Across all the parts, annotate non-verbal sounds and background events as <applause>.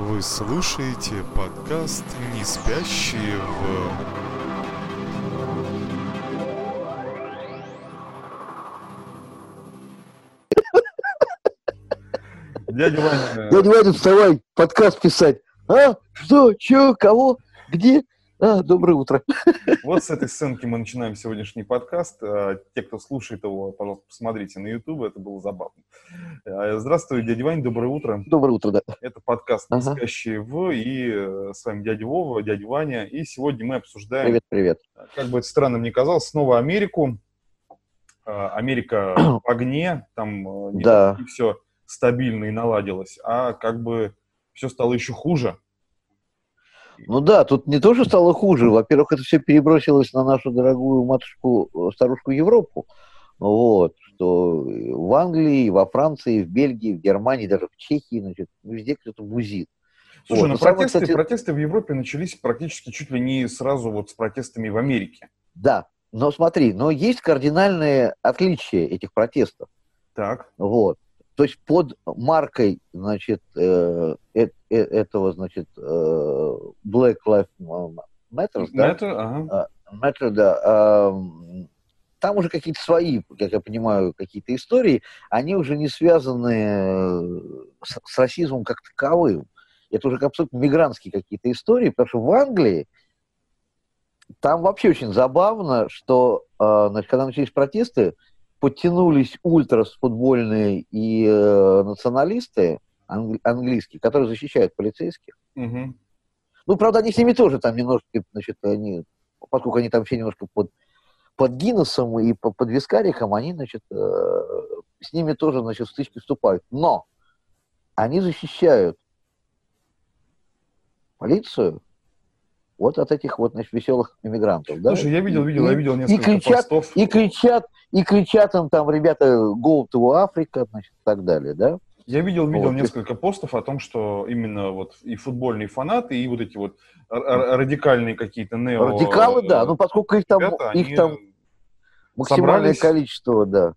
Вы слушаете подкаст «Не спящие в...» Дядя Ваня, Дядя Ваня, вставай, подкаст писать. А? Что? Че? Кого? Где? А, доброе утро. <laughs> вот с этой сценки мы начинаем сегодняшний подкаст. А, Те, кто слушает его, пожалуйста, посмотрите на YouTube, это было забавно. А, Здравствуй, дядя Ваня, доброе утро. Доброе утро, да. Это подкаст «Не Ага. в» и э, с вами дядя Вова, дядя Ваня. И сегодня мы обсуждаем, Привет, привет. как бы это странно мне казалось, снова Америку. А, Америка в огне, там э, не Да. все стабильно и наладилось, а как бы все стало еще хуже. Ну да, тут не то, что стало хуже. Во-первых, это все перебросилось на нашу дорогую матушку, старушку Европу. Вот, что в Англии, во Франции, в Бельгии, в Германии, даже в Чехии, значит, везде кто-то бузит. Слушай, Вот, ну ну, самое, протесты, кстати- протесты в Европе начались практически чуть ли не сразу вот с протестами в Америке. Да, но смотри, но есть кардинальные отличия этих протестов. Так. Вот. То есть под маркой, значит, э, э- э- этого, значит, э, Black Lives Matter, да? Это, ага. Matter, да. ам, Там уже какие-то свои, как я понимаю, какие-то истории, они уже не связаны э, с, с расизмом как таковым. Это уже абсолютно мигрантские какие-то истории, потому что в Англии там вообще очень забавно, что э, значит, когда начались протесты, подтянулись ультрас футбольные и э, националисты англи- английские, которые защищают полицейских. Мгм. Ну, правда, они с ними тоже там немножко, значит, они, поскольку они там все немножко под, под Гиннесом и по- под Вискариком, они, значит, э, с ними тоже, значит, в стычки вступают. Но они защищают полицию вот от этих вот, значит, веселых иммигрантов. Да? Слушай, я видел, видел, я И- видел и несколько кричат, постов. и кричат, и кричат им там, ребята, go to Africa, значит, и так далее, да? Я видел, видел Вот. несколько постов о том, что именно вот и футбольные фанаты, и вот эти вот радикальные какие-то нео... Радикалы, да, ну поскольку их там, ребята, их там максимальное собрались. количество, да.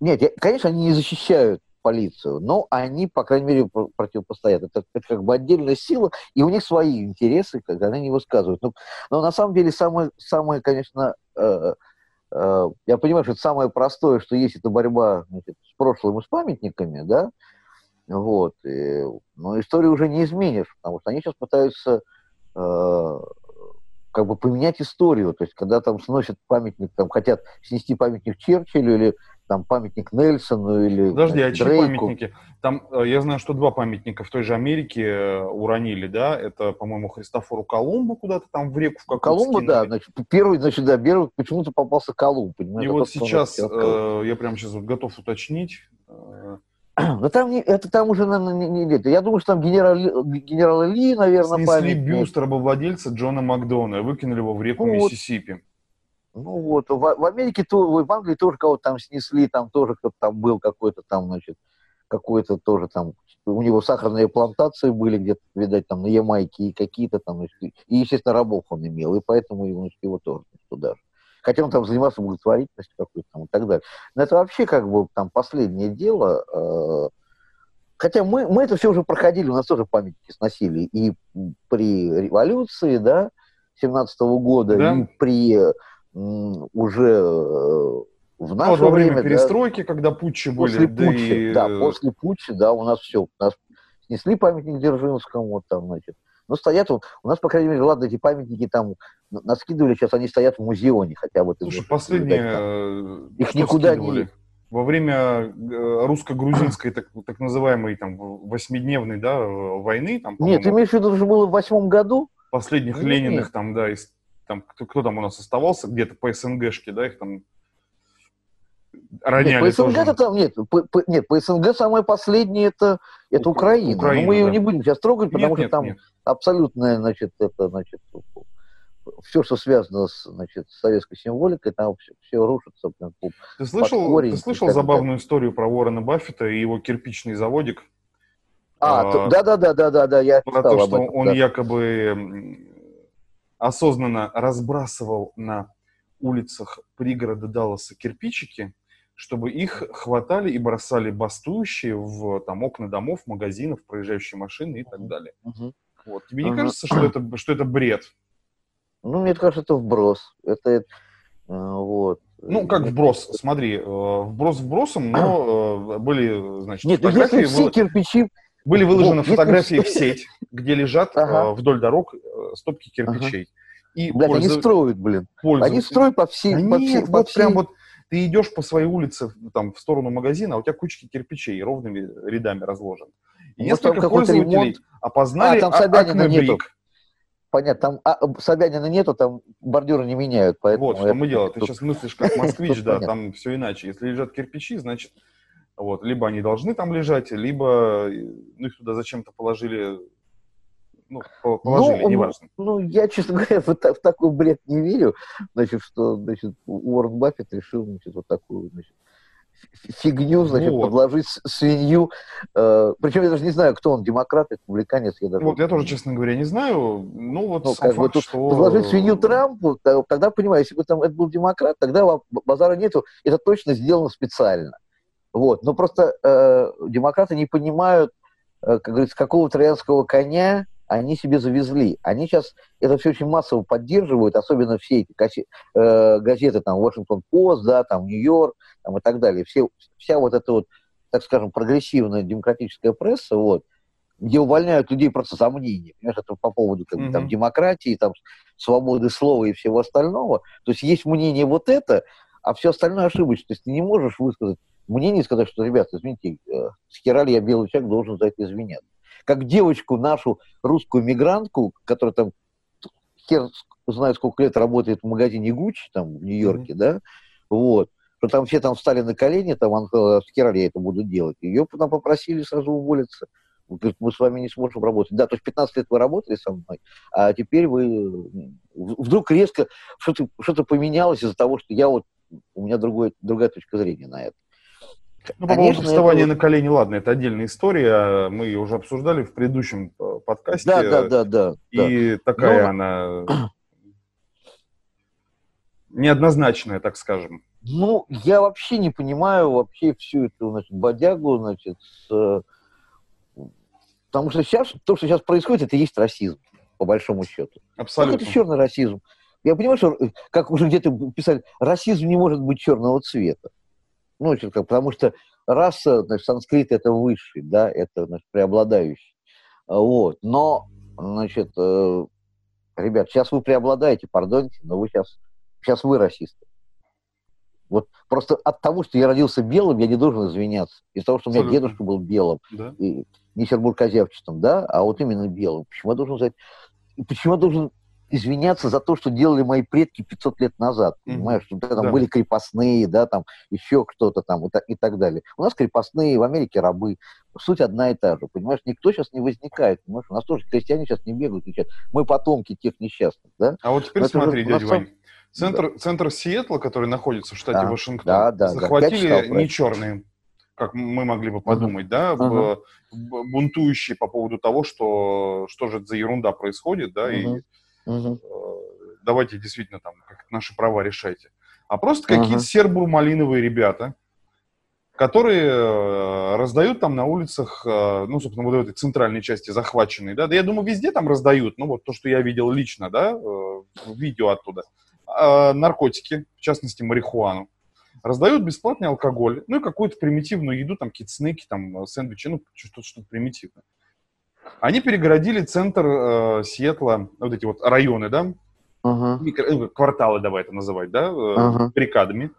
Нет, я- конечно, они не защищают полицию, но они, по крайней мере, про- противопостоят. Это, это как бы отдельная сила, и у них свои интересы, когда они не высказывают. Но, но на самом деле самое, самое конечно, э, э, я понимаю, что это самое простое, что есть, это борьба значит, с прошлым и с памятниками, да, вот. и- но историю уже не изменишь, потому что они сейчас пытаются э, как бы поменять историю. То есть, когда там сносят памятник, там хотят снести памятник Черчиллю или там памятник Нельсону или Подожди, а Дрейку. памятники? Там, э, я знаю, что два памятника в той же Америке э, уронили, да? Это, по-моему, Христофору Колумбу куда-то там в реку в какую-то Колумба, да, значит, первый, значит, да, первый почему-то попался Колумб, понимаешь? И вот сейчас, э, я прямо сейчас вот готов уточнить, <clears throat> Но там не, это там уже, наверное, не, не- нет. Я думаю, что там генерал, генерал Ли, наверное, снесли памятник. бюст рабовладельца Джона Макдона и выкинули его в реку Ну вот. Ну вот, в, в Америке, то, в Англии тоже кого-то там снесли, там тоже кто-то там был какой-то там, значит, какой-то тоже там, у него сахарные плантации были где-то, видать, там на Ямайке, и какие-то там, и, естественно, рабов он имел, и поэтому его, значит, его тоже туда же. Хотя он там занимался благотворительностью какой-то там и так далее. Но это вообще как бы там последнее дело. э, Хотя мы, мы это все уже проходили, у нас тоже памятники сносили и при революции, да, 17 года, Да. и при уже э, в Ну, вот наше во время время, да, перестройки, когда путчи были, после да и, да, э, после путча, да, у нас все, у нас снесли памятник Дзержинскому, вот там, значит, но стоят, вот, у нас, по крайней мере, ладно, эти памятники там на- наскидывали, сейчас они стоят в музеоне, хотя ты Слушай, наблюдать там. э, Их что никуда скидывали? не- Во время русско-грузинской так, так называемой там восьмидневной да, войны, там, Нет, ты имеешь в виду, что было в восьмом году? последних Лениных там, да, из, там, кто, кто там у нас оставался, где-то по СНГшке, да, их там роняли Нет, по СНГ это там нет, по, по- нет, по СНГ самое последнее это, это Ук- Украина. Украина, Но мы ее да. не будем сейчас трогать, потому Нет, что нет, там нет. абсолютное, значит, это, значит, все, что связано с, значит, с советской символикой, там все, рушится. прям Ты слышал, корень ты слышал так забавную историю про Уоррена Баффета и его кирпичный заводик? А, А, да-да-да-да-да, я про читал то, об что этом, он да. якобы осознанно разбрасывал на улицах пригорода Далласа кирпичики, чтобы их хватали и бросали бастующие в там, окна домов, магазинов, проезжающие машины и так далее. Мгм. Вот. Тебе не Ага. кажется, что это, что это бред? Ну, мне кажется, это вброс. Это, э, вот. Ну, как вброс, смотри, э, вброс вбросом, но э, были, значит, Нет, ну если все кирпичи... были выложены если фотографии в сеть, где лежат э, Ага. вдоль дорог э, стопки кирпичей. И Блядь, они пользов- строят, блин. Они пользователи- строят по всей... Да по нет, всей- по вот прям всей- вот ты идешь по своей улице там, в сторону магазина, а у тебя кучки кирпичей ровными рядами разложены. И там несколько пользователей ремонт? опознали А, там Собянина нету. Понятно, там а, Собянина нету, там бордюры не меняют, поэтому... Вот, что мы делаем. Ты сейчас мыслишь как москвич, <laughs> да, там все иначе. Если лежат кирпичи, значит, вот, либо они должны там лежать, либо э, ну, их туда зачем-то положили, ну, по- положили, Ну, неважно. Ну, я, честно говоря, в, в такой бред не верю, значит, что, значит, Уоррен Баффет решил, значит, вот такую, значит, фигню, значит, Вот. подложить свинью. Э, причем я даже не знаю, кто он, демократ, республиканец, я даже... Вот я тоже, честно говоря, не знаю. Ну, вот Ну, как бы факт, тут что... Подложить свинью Трампу, тогда, понимаю, если бы там это был демократ, тогда базара нету, это точно сделано специально. Вот. Но просто э, демократы не понимают, э, как говорится, какого троянского коня они себе завезли. Они сейчас это все очень массово поддерживают, особенно все эти кассе- э, газеты, там, Washington Post, да, там, Нью-Йорк, там, и так далее. Все, вся вот эта вот, так скажем, прогрессивная демократическая пресса, вот, где увольняют людей просто за мнение. Понимаешь, это по поводу как бы, там, демократии, там, свободы слова и всего остального. То есть есть мнение вот это, а все остальное ошибочно. То есть ты не можешь высказать мнение и сказать, что, ребята, извините, э, с хера ли я белый человек должен за это извиняться. Как девочку нашу, русскую мигрантку, которая там хер знает, сколько лет работает в магазине Гуччи там в Нью-Йорке, да, вот, что там все там встали на колени, там она сказала, с хера ли я это буду делать. Ее потом попросили сразу уволиться. Он говорит, мы с вами не сможем работать. Да, то есть 15 лет вы работали со мной, а теперь вы вдруг резко что-то что поменялось из-за того, что я вот у меня другой, другая точка зрения на это. Ну, по поводу вставания на колени, ладно, это отдельная история. Мы ее уже обсуждали в предыдущем э, подкасте. Да, да, да, да. да. И такая Но- она <clears throat> неоднозначная, так скажем. Ну, я вообще не понимаю вообще всю эту, значит, бодягу, значит, с, э, потому что сейчас, то, что сейчас происходит, это и есть расизм, по большому счету. Как Абсолютно. это черный расизм? Я понимаю, что, э, как уже где-то писали, расизм не может быть черного цвета. Ну, потому что раса, значит, санскрит это высший, да, это, значит, преобладающий. Вот. Но, значит, э, ребят, сейчас вы преобладаете, пардоньте, но вы сейчас, сейчас вы расисты. Вот просто от того, что я родился белым, я не должен извиняться. Из-за того, что у меня Абсолютно. дедушка был белым, Да. и не сербуркозявчатым, да, а вот именно белым. Почему я должен сказать, почему я должен извиняться за то, что делали мои предки 500 лет назад, Мгм. понимаешь, что там Да. были крепостные, да, там еще кто-то там и так, и так далее. У нас крепостные, в Америке рабы. Суть одна и та же, понимаешь, никто сейчас не возникает, понимаешь, у нас тоже крестьяне сейчас не бегают, кричат, мы потомки тех несчастных, да. А вот теперь Но смотри, дядя сам- Вань. Центр, центр Сиэтла, который находится в штате Да, Вашингтон, да, да, да. Захватили читал про не черные, как мы могли бы подумать, да, б- бунтующие по поводу того, что что же это за ерунда происходит, да, и Э, давайте действительно там наши права решайте. А просто какие-то сербур-малиновые ребята, которые э, раздают там на улицах, э, ну, собственно, вот в этой центральной части захваченной, да, да я думаю, везде там раздают, ну, вот то, что я видел лично, да, в видео оттуда, А, наркотики, в частности, марихуану, раздают бесплатный алкоголь, ну, и какую-то примитивную еду, там, какие-то снеки, там, сэндвичи, ну, что-то что примитивное. Они перегородили центр э, Сиэтла, вот эти вот районы, да, Ага. микро- э, кварталы, давай это называть, да, баррикадами.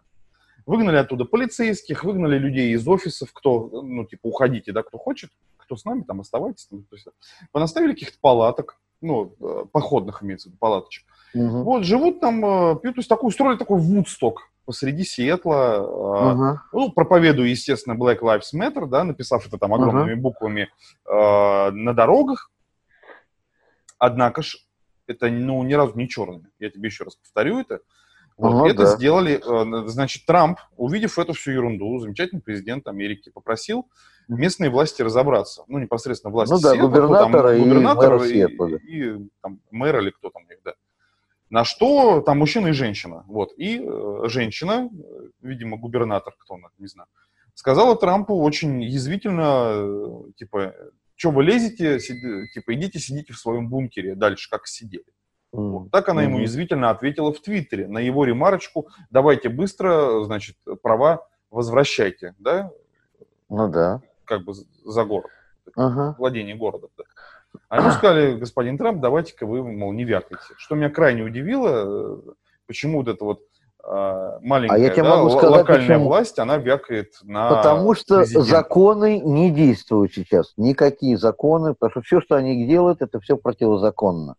Выгнали оттуда полицейских, выгнали людей из офисов, кто, ну, типа, уходите, да, кто хочет, кто с нами, там, оставайтесь. Там, то есть, понаставили каких-то палаток, ну, э, походных имеется в виду, палаточек. Мгм. Вот, живут там, пьют, то есть, такой, устроили такой вудсток посреди Сиэтла, э, Ага. ну, проповедую, естественно, Black Lives Matter, да, написав это там огромными буквами э, на дорогах. Однако ж, это, ну, ни разу не черные. Я тебе еще раз повторю это. Вот, Ага, это да. сделали, э, значит, Трамп, увидев эту всю ерунду, замечательный президент Америки, попросил местные власти разобраться. Ну, непосредственно власти Ну да, Сиэтла, кто там, губернатора и мэра Сиэтла, да. и, там, мэр или кто там у них, да. На что там мужчина и женщина. Вот. И э, женщина, э, видимо, губернатор, кто она, не знаю, сказала Трампу очень язвительно, э, типа, что вы лезете, сиди, типа, идите сидите в своем бункере дальше, как сидели. Вот. Так она ему язвительно ответила в Твиттере на его ремарочку, давайте быстро, значит, права возвращайте, да? Ну да. Как бы за город, Ага. владение городом. Да. А ему сказали, господин Трамп, давайте-ка вы, мол, не вякайте. Что меня крайне удивило, э, почему вот эта вот а, маленькая А я тебе да, могу сказать, локальная почему. власть, она вякает на Потому что президента. законы не действуют сейчас. Никакие законы, потому что все, что они делают, это все противозаконно.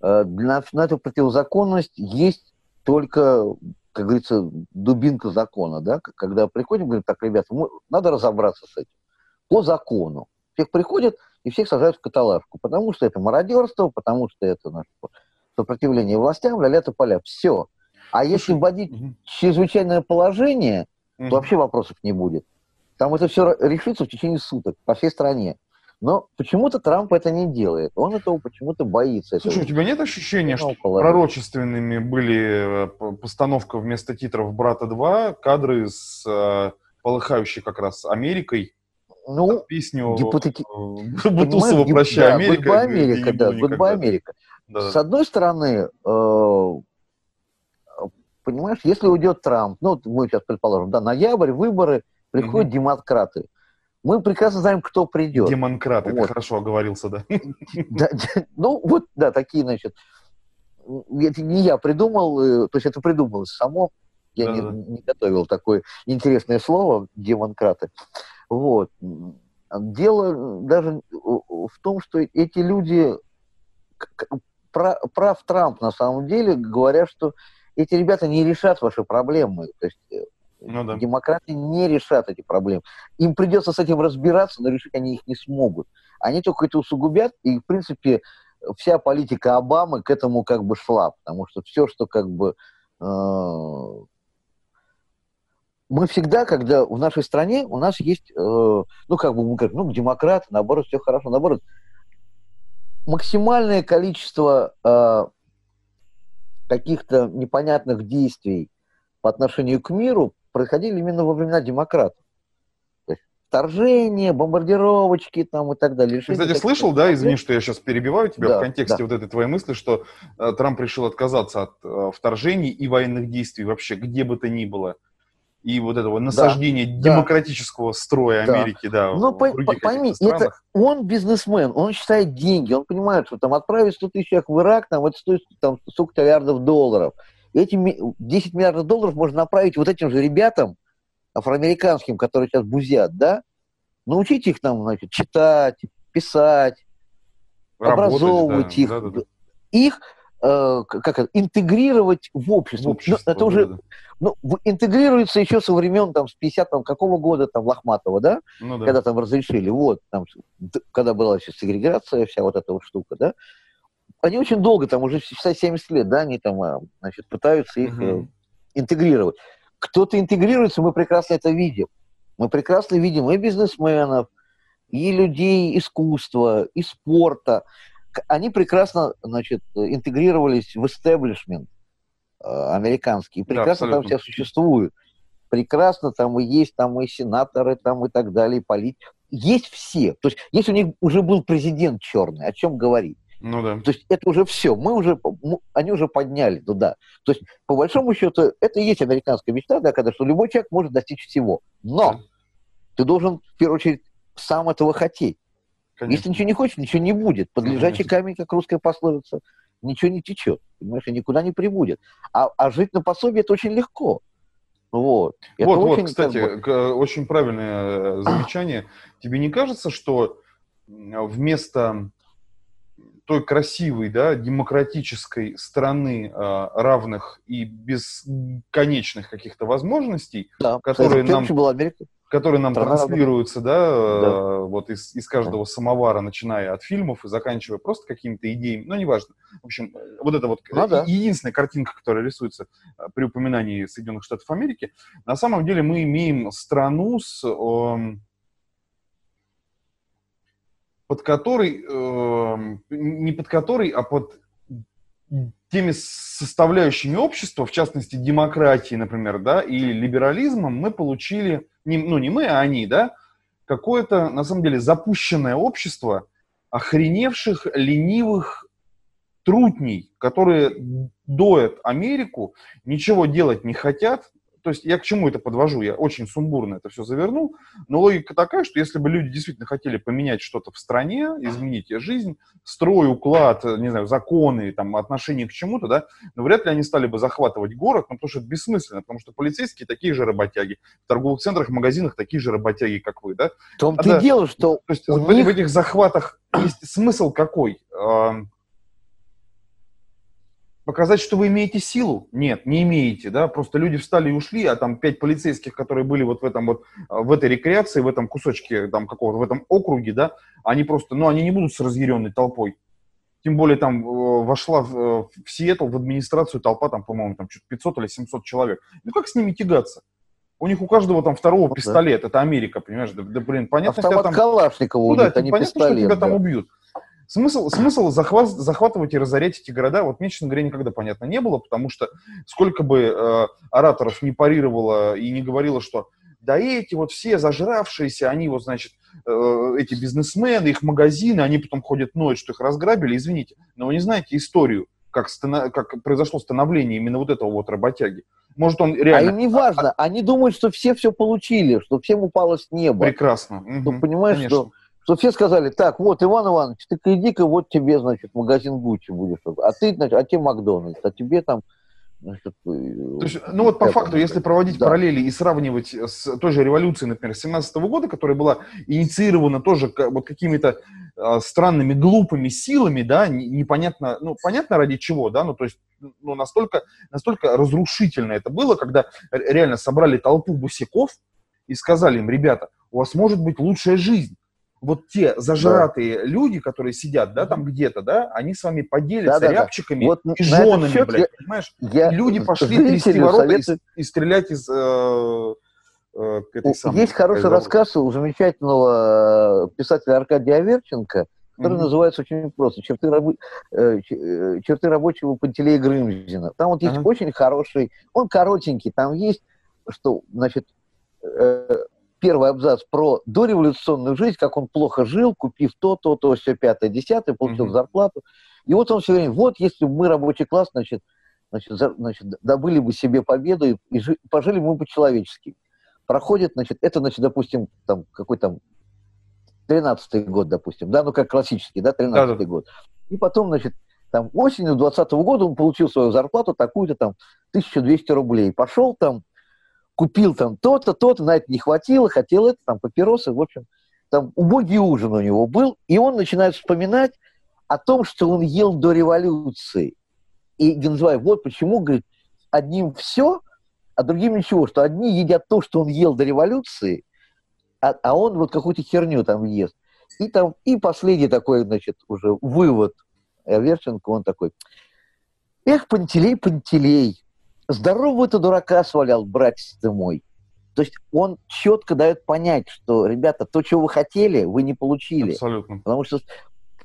Э, На, на эту противозаконность есть только, как говорится, дубинка закона, да? Когда приходим, говорим, так, ребята, мы- надо разобраться с этим. По закону. Всех приходят и всех сажают в каталажку, потому что это мародерство, потому что это наше сопротивление властям, ля-ля поля. Все. А если вводить Мгм. чрезвычайное положение, Мгм. то вообще вопросов не будет. Там это все решится в течение суток по всей стране. Но почему-то Трамп это не делает. Он этого почему-то боится. Слушай, у тебя нет ощущения, что положить. пророчественными были э, постановка вместо титров «Брата 2», кадры с э, полыхающей как раз Америкой, Ну, песню гипотети- э, <laughs> Бутусова «Прощай, да, Америка». Где Америка, да, никогда. Америка. Да, С одной стороны, э, понимаешь, если уйдет Трамп, ну, мы сейчас предположим, да, ноябрь, выборы, приходят демократы. Мы прекрасно знаем, кто придет. Демонкрат, это Вот. хорошо оговорился, да. Да, <laughs> ну, вот, да, такие, значит, это не я придумал, э, то есть это придумалось само, я не, не готовил такое интересное слово, демонкраты. Вот. Дело даже в том, что эти люди, прав Трамп на самом деле, говоря, что эти ребята не решат ваши проблемы. То есть э, Ну да. демократы не решат эти проблемы. Им придется с этим разбираться, но решить они их не смогут. Они только это усугубят, и, в принципе, вся политика Обамы к этому как бы шла, потому что все, что как бы... э, мы всегда, когда в нашей стране у нас есть, э, ну, как бы мы говорим, ну, демократы, наоборот, все хорошо, наоборот, максимальное количество э, каких-то непонятных действий по отношению к миру происходили именно во времена демократов. То есть вторжение, бомбардировочки там и так далее. Ты, кстати, слышал, да, извини, что я сейчас перебиваю тебя Да, в контексте да. вот этой твоей мысли, что э, Трамп решил отказаться от э, вторжений и военных действий вообще, где бы то ни было. И вот этого насаждения да. демократического строя Да. Америки, да, Ну, по- пойми, это-. Он бизнесмен, он считает деньги, он понимает, что там отправить 100 тысяч человек в Ирак, там это стоит там, столько миллиардов долларов. Эти ми- 10 миллиардов долларов можно направить вот этим же ребятам, афроамериканским, которые сейчас бузят, да, научить их там, значит, читать, писать, Работать, образовывать да, их, да, да, да. их э, как это, интегрировать в общество. В общество, Ну, это уже да, да. ну, интегрируется еще со времен там, с 50 там, какого года там Лохматова, да? Ну, да. когда там разрешили, вот, там, когда была еще сегрегация, вся вот эта вот штука, да, они очень долго, там уже считай, 70 лет, да, они там, а, значит, пытаются их э, Мгм. интегрировать. Кто-то интегрируется, мы прекрасно это видим. Мы прекрасно видим и бизнесменов, и людей искусства, и спорта. Они прекрасно, значит, интегрировались в истеблишмент э, американский, и Да, прекрасно там абсолютно. все существуют. Прекрасно там и есть, там и сенаторы, там и так далее, и полит. Есть все. То есть, если у них уже был президент черный, о чем говорить? Ну да. То есть это уже все, мы уже, м- они уже подняли туда. То есть, по большому счету, это и есть американская мечта, да, когда что любой человек может достичь всего. Но Да. ты должен, в первую очередь, сам этого хотеть. Конечно. Если ничего не хочешь, ничего не будет. Под лежачий камень, как русская пословица, ничего не течет. Понимаешь, и никуда не прибудет. А, а жить на пособие это очень легко. Вот. Это вот, вот, очень, как кстати, бы, к- очень правильное э, замечание. Тебе не кажется, что вместо той красивой, да, демократической страны э, равных и бесконечных каких-то возможностей, да, которые нам- была Америка. Которые нам Страна транслируются, да, э, Да. вот из, из каждого самовара, начиная от фильмов и заканчивая просто какими-то идеями, ну, неважно. В общем, э, вот это вот Ну э, да. единственная картинка, которая рисуется э, при упоминании Соединенных Штатов Америки, на самом деле мы имеем страну с... эм, под которой, эм, не под которой, а под теми составляющими общества, в частности, демократии, например, да, и либерализмом, мы получили, не, ну, не мы, а они, да, какое-то, на самом деле, запущенное общество охреневших, ленивых трутней, которые доят Америку, ничего делать не хотят, то есть я к чему это подвожу? Я очень сумбурно это все завернул, но логика такая, что если бы люди действительно хотели поменять что-то в стране, изменить жизнь, строй, уклад, не знаю, законы, там, отношение к чему-то, да, но вряд ли они стали бы захватывать город, ну, потому что это бессмысленно, потому что полицейские такие же работяги, в торговых центрах, магазинах такие же работяги, как вы, да. В том-то и дело, что То есть в, них... в этих захватах есть смысл какой? Показать, что вы имеете силу? Нет, не имеете, да, просто люди встали и ушли, а там пять полицейских, которые были вот в этом вот, а, в этой рекреации, в этом кусочке там какого-то, в этом округе, да, они просто, ну, они не будут с разъяренной толпой. Тем более там э, вошла в, э, в Сиэтл, в администрацию толпа, там, по-моему, там что-то 500 или 700 человек. Ну, как с ними тягаться? У них у каждого там второго ну, пистолет, да. это Америка, понимаешь? Да, да блин, понятно, Автомат что там... Калашникова ну, да, понятно, пистолет, что тебя да. там убьют. Смысл, смысл захват, захватывать и разорять эти города, вот мне, честно говоря, никогда понятно не было, потому что сколько бы э, ораторов не парировало и не говорило, что да эти вот все зажравшиеся, они вот, значит, э, эти бизнесмены, их магазины, они потом ходят ночь, что их разграбили, извините, но вы не знаете историю, как, станов... как произошло становление именно вот этого вот работяги. Может, он реально... А им не важно, они думают, что все все получили, что всем упало с неба. Прекрасно. Угу, понимаешь, конечно. что что все сказали, так, вот, Иван Иванович, ты иди-ка, вот тебе, значит, магазин Гуччи будешь, а ты, значит, а тебе Макдональдс, а тебе там, значит, э, То есть, ну вот по факту, если проводить да. параллели и сравнивать с той же революцией, например, 17 -го года, которая была инициирована тоже вот какими-то э, странными, глупыми силами, да, непонятно, ну, понятно ради чего, да, ну, то есть, ну, настолько, настолько разрушительно это было, когда реально собрали толпу бусиков и сказали им, ребята, у вас может быть лучшая жизнь, вот те зажратые да. люди, которые сидят, да, там где-то, да, они с вами поделятся да, да, рябчиками да. Вот и женами, счет, блядь, я, понимаешь? Я, люди пошли трясти ворота советую... и, и стрелять из э, э, этой самой... Есть хороший зовут. рассказ у замечательного э, писателя Аркадия Аверченко, который mm-hmm. называется очень просто «Черты, раб... Э, э, «Черты рабочего Пантелея Грымзина». Там вот есть uh-huh. очень хороший, он коротенький, там есть, что, значит, первый абзац про дореволюционную жизнь, как он плохо жил, купив то, то, то, все пятое, десятое, получил mm-hmm. зарплату. И вот он все время, вот если бы мы, рабочий класс, значит, значит, за, значит добыли бы себе победу и, и жи, пожили мы бы человечески. Проходит, значит, это, значит, допустим, там, какой там, 13-й год, допустим, да, ну, как классический, да, 13-й да, да. год. И потом, значит, там, осенью 20 -го года он получил свою зарплату, такую-то там, 1200 рублей. Пошел там, купил там то-то, то-то, на это не хватило, хотел это, там, папиросы, в общем, там убогий ужин у него был, и он начинает вспоминать о том, что он ел до революции. И Гензвай, вот почему, говорит, одним все, а другим ничего, что одни едят то, что он ел до революции, а, а он вот какую-то херню там ест. И там, и последний такой, значит, уже вывод Верченко, он такой, эх, Пантелей, Пантелей, здорового ты дурака свалял, братец ты мой. То есть он четко дает понять, что, ребята, то, чего вы хотели, вы не получили. Абсолютно. Потому что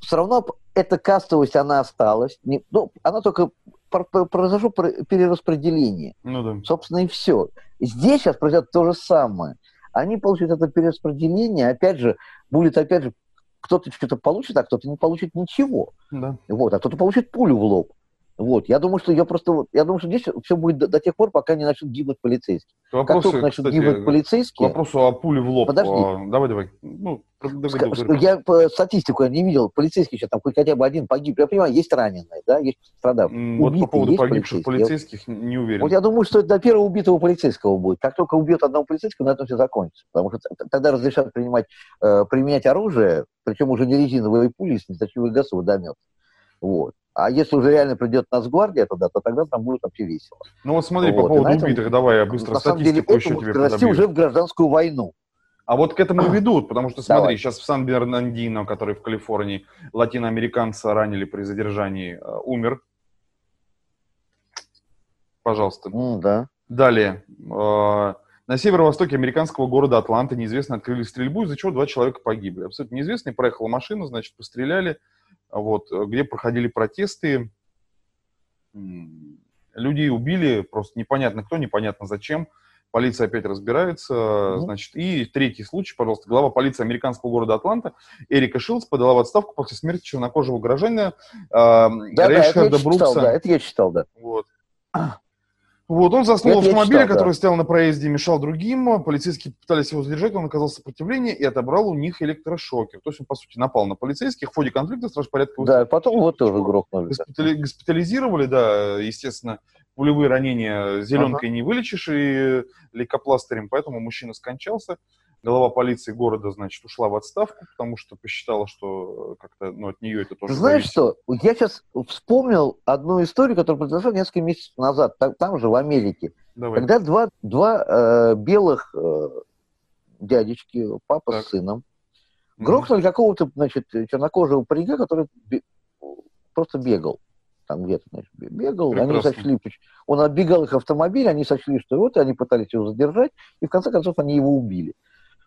все равно эта кастовость, она осталась. Не, ну, она только произошло перераспределение. Ну да. Собственно, и все. Здесь сейчас произойдет то же самое. Они получат это перераспределение, опять же, будет, опять же, кто-то что-то получит, а кто-то не получит ничего. Да. Вот, а кто-то получит пулю в лоб. Вот, я думаю, что я просто, я думаю, что здесь все будет до, до тех пор, пока не начнут гибнуть полицейские. Вопросы, как только начнут гибнуть полицейские... К вопросу о пуле в лоб. Подожди. А, давай, давай. Ну, Ска- что я по статистику я не видел, полицейский сейчас там хоть хотя бы один погиб. Я понимаю, есть раненые, да, есть пострадавшие. Вот Убитые, по поводу погибших полицейских не уверен. Вот я думаю, что это до первого убитого полицейского будет. Как только убьет одного полицейского, на этом все закончится. Потому что тогда разрешат принимать, э, применять оружие, причем уже не резиновые пули с незначительный газ водомет. Вот. А если уже реально придет Нацгвардия туда, то тогда там будет вообще весело. Ну вот смотри, вот. по поводу этом, убитых, давай я быстро на статистику еще тебе подобью. уже в гражданскую войну. А вот к этому и <clears throat> ведут, потому что, смотри, Давай. сейчас в Сан-Бернандино, который в Калифорнии, латиноамериканца ранили при задержании, э, умер. Пожалуйста. Mm, да. Далее. Э, на северо-востоке американского города Атланта неизвестно открыли стрельбу, из-за чего два человека погибли. Абсолютно неизвестный. Проехала машина, значит, постреляли вот, э, где проходили протесты. людей убили, просто непонятно кто, непонятно зачем. Полиция опять разбирается, Мгм. значит, и третий случай, пожалуйста, глава полиции американского города Атланта Эрика Шилдс подала в отставку после смерти чернокожего гражданина э, Да, да, это я Рейшарда читал, Брукса. да, это я читал, да. Вот. <clears throat> Вот, он заснул в автомобиле, да. который стоял на проезде и мешал другим. Полицейские пытались его задержать, он оказал сопротивление и отобрал у них электрошокер. То есть он, по сути, напал на полицейских. В ходе конфликта страж порядка Да, потом его тоже грохнули. да. госпитали- госпитализировали, да, естественно, пулевые ранения зеленкой не вылечишь и лейкопластырем, поэтому мужчина скончался. Глава полиции города, значит, ушла в отставку, потому что посчитала, что как-то ну, от нее это тоже Ты знаешь зависит. что? Я сейчас вспомнил одну историю, которая произошла несколько месяцев назад, там, там же, в Америке. Давай. Когда два, два э, белых э, дядечки, папа Так. с сыном, грохнули какого-то, значит, чернокожего паренька, который бе- просто бегал. Там где-то, значит, бе- бегал. Они Прекрасно. сочли, поч- он оббегал их автомобиль, они сочли, что вот, и они пытались его задержать, и в конце концов они его убили.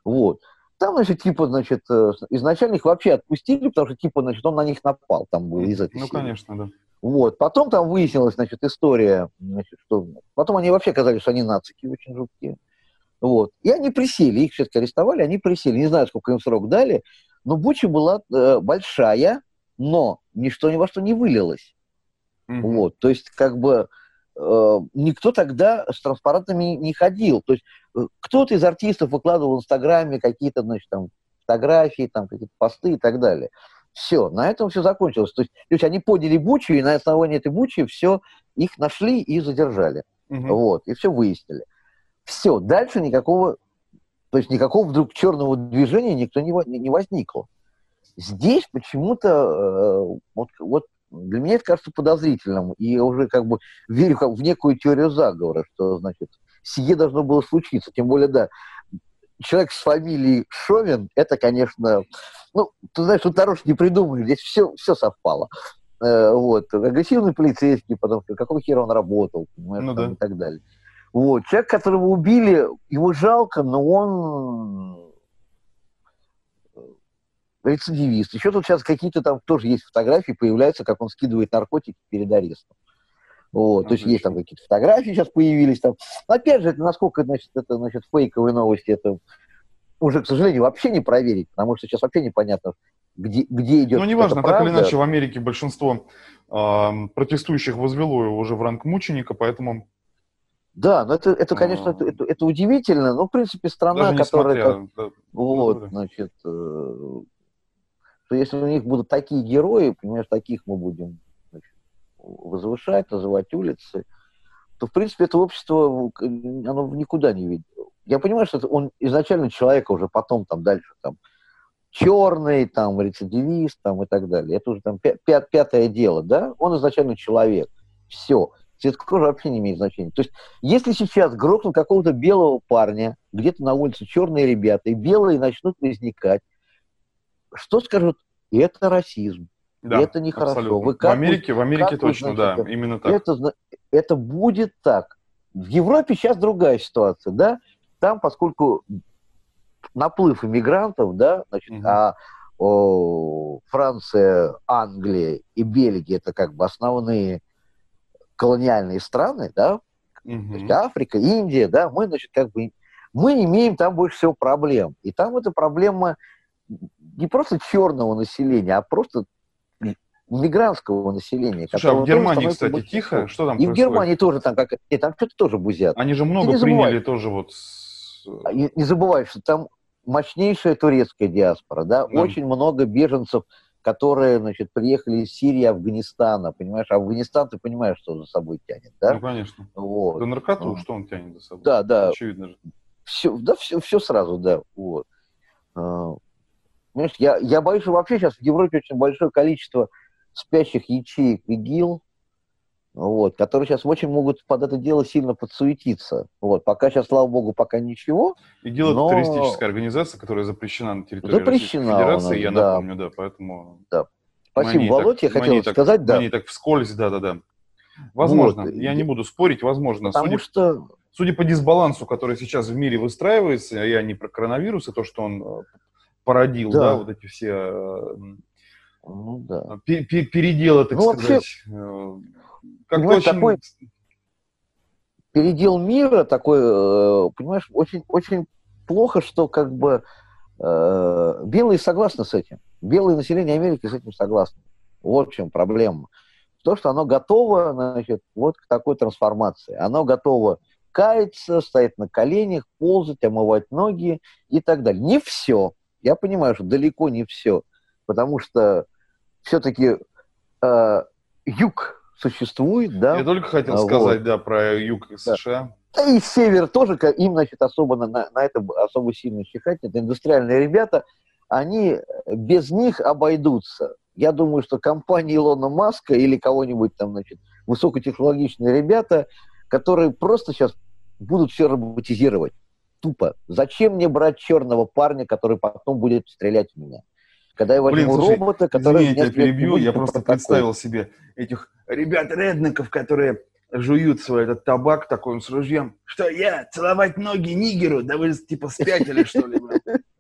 Вот. Там, значит, типа, значит, э, изначально их вообще отпустили, потому что, типа, значит, он на них напал, там был из этой Ну, серии. конечно, да. Вот. Потом там выяснилась, значит, история, значит, что... Потом они вообще оказались, что они нацики очень жуткие. Вот. И они присели, их все-таки арестовали, они присели. Не знаю, сколько им срок дали, но буча была э, большая, но ничто ни во что не вылилось. Мгм. Вот. То есть, как бы, никто тогда с транспарантами не ходил. То есть, э, кто-то из артистов выкладывал в Инстаграме какие-то, значит, там, фотографии, там, какие-то посты и так далее. Все, на этом все закончилось. То есть, то есть они подняли бучу, и на основании этой бучи все, их нашли и задержали. Мгм. Вот, и все выяснили. Все, дальше никакого, то есть никакого вдруг черного движения никто не не возникло. Здесь почему-то, э, вот, вот для меня это кажется подозрительным, и я уже как бы верю в некую теорию заговора, что, значит, сие должно было случиться. Тем более, да, человек с фамилией Шовин, это, конечно, ну, ты знаешь, тут дороже не придумаешь, здесь все, все совпало. Э, вот, агрессивный полицейский, потому что какого хера он работал, понимаешь, Ну там да. и так далее. Вот, человек, которого убили, его жалко, но он рецидивист. Еще тут сейчас какие-то там тоже есть фотографии, появляются, как он скидывает наркотики перед арестом. Вот, то есть есть там какие-то фотографии сейчас появились там. Но опять же, это насколько, значит, это, значит, фейковые новости, это уже, к сожалению, вообще не проверить, потому что сейчас вообще непонятно, где, где идет Ну, неважно, так или иначе, в Америке большинство ам, протестующих возвело его уже в ранг мученика, поэтому Да, но это, это конечно, это, А. это, это удивительно, но, в принципе, страна, даже которая... как- несмотря... да, Вот, да. значит, э, что если у них будут такие герои, понимаешь, таких мы будем значит, возвышать, называть улицы, то, в принципе, это общество, оно никуда не видит. Я понимаю, что это он изначально человека уже потом там дальше там черный, там рецидивист, там и так далее. Это уже там пя- пятое дело, да? Он изначально человек. Все. Цвет кожи вообще не имеет значения. То есть, если сейчас грохнут какого-то белого парня, где-то на улице черные ребята, и белые начнут возникать, что скажут? Это расизм. Да, это нехорошо. абсолютно. Вы в как Америке, в Америке как вы, точно, значит, да, именно так. Это, это будет так. В Европе сейчас другая ситуация, да? Там, поскольку наплыв иммигрантов, да, значит, Мгм. а о, Франция, Англия и Бельгия это как бы основные колониальные страны, да, то Мгм. есть Африка, Индия, да, мы, значит, как бы мы имеем там больше всего проблем. И там эта проблема не просто черного населения, а просто мигрантского населения. Слушай, а в Германии, кстати, большинством. тихо? Что там И в происходит? Германии тоже там как... Нет, там что-то тоже бузят. Они же много не забывай. приняли тоже вот... с- А Не, не забывай, что там мощнейшая турецкая диаспора, да, Да. очень много беженцев, которые, значит, приехали из Сирии, Афганистана, понимаешь, Афганистан, ты понимаешь, что за собой тянет, Ну, да? конечно. Вот. Да наркоту, А. что он тянет за собой? Да, да, Очевидно же. все, да, все, все сразу, да, вот. А, Понимаешь, я, я боюсь, что вообще сейчас в Европе очень большое количество спящих ячеек ИГИЛ, вот, которые сейчас очень могут под это дело сильно подсуетиться. Вот, пока сейчас, слава богу, пока ничего. И дело Но- это террористическая организация, которая запрещена на территории Запрещена Российской Федерации, нас, я да. напомню, да, поэтому... Спасибо, мы о ней Володь, я хотел так- сказать, да. о ней так вскользь, да-да-да. Возможно, Вот. я не буду спорить, возможно. Потому Судя, что, судя по дисбалансу, который сейчас в мире выстраивается, я не про коронавирус, и то, что он э, породил, да, Да. вот эти все э, ну да. пе- переделы, так Ну, вообще- сказать. э, как очень... такой передел мира такой, э, понимаешь, очень, очень плохо, что как бы э, белые согласны с этим. Белое население Америки с этим согласно. Вот в чем проблема. То, что оно готово, значит, вот к такой трансформации. Оно готово каяться, стоять на коленях, ползать, омывать ноги и так далее. Не все. Я понимаю, что далеко не все. Потому что все-таки э, юг существует, да. Я только хотел вот. сказать, да, про юг США. Да и север тоже, им, значит, особо на, на это особо сильно чихать. Это индустриальные ребята, они без них обойдутся. Я думаю, что компания Илона Маска или кого-нибудь там, значит, высокотехнологичные ребята, которые просто сейчас будут все роботизировать. Тупо. Зачем мне брать черного парня, который потом будет стрелять в меня? Когда я возьму Блин, слушай, робота, который... Извини, я тебя перебью, я просто представил себе этих ребят-редников, которые жуют свой этот табак такой, с ружьем. Что, я целовать ноги нигеру? Да вы типа спятили, что ли? <laughs>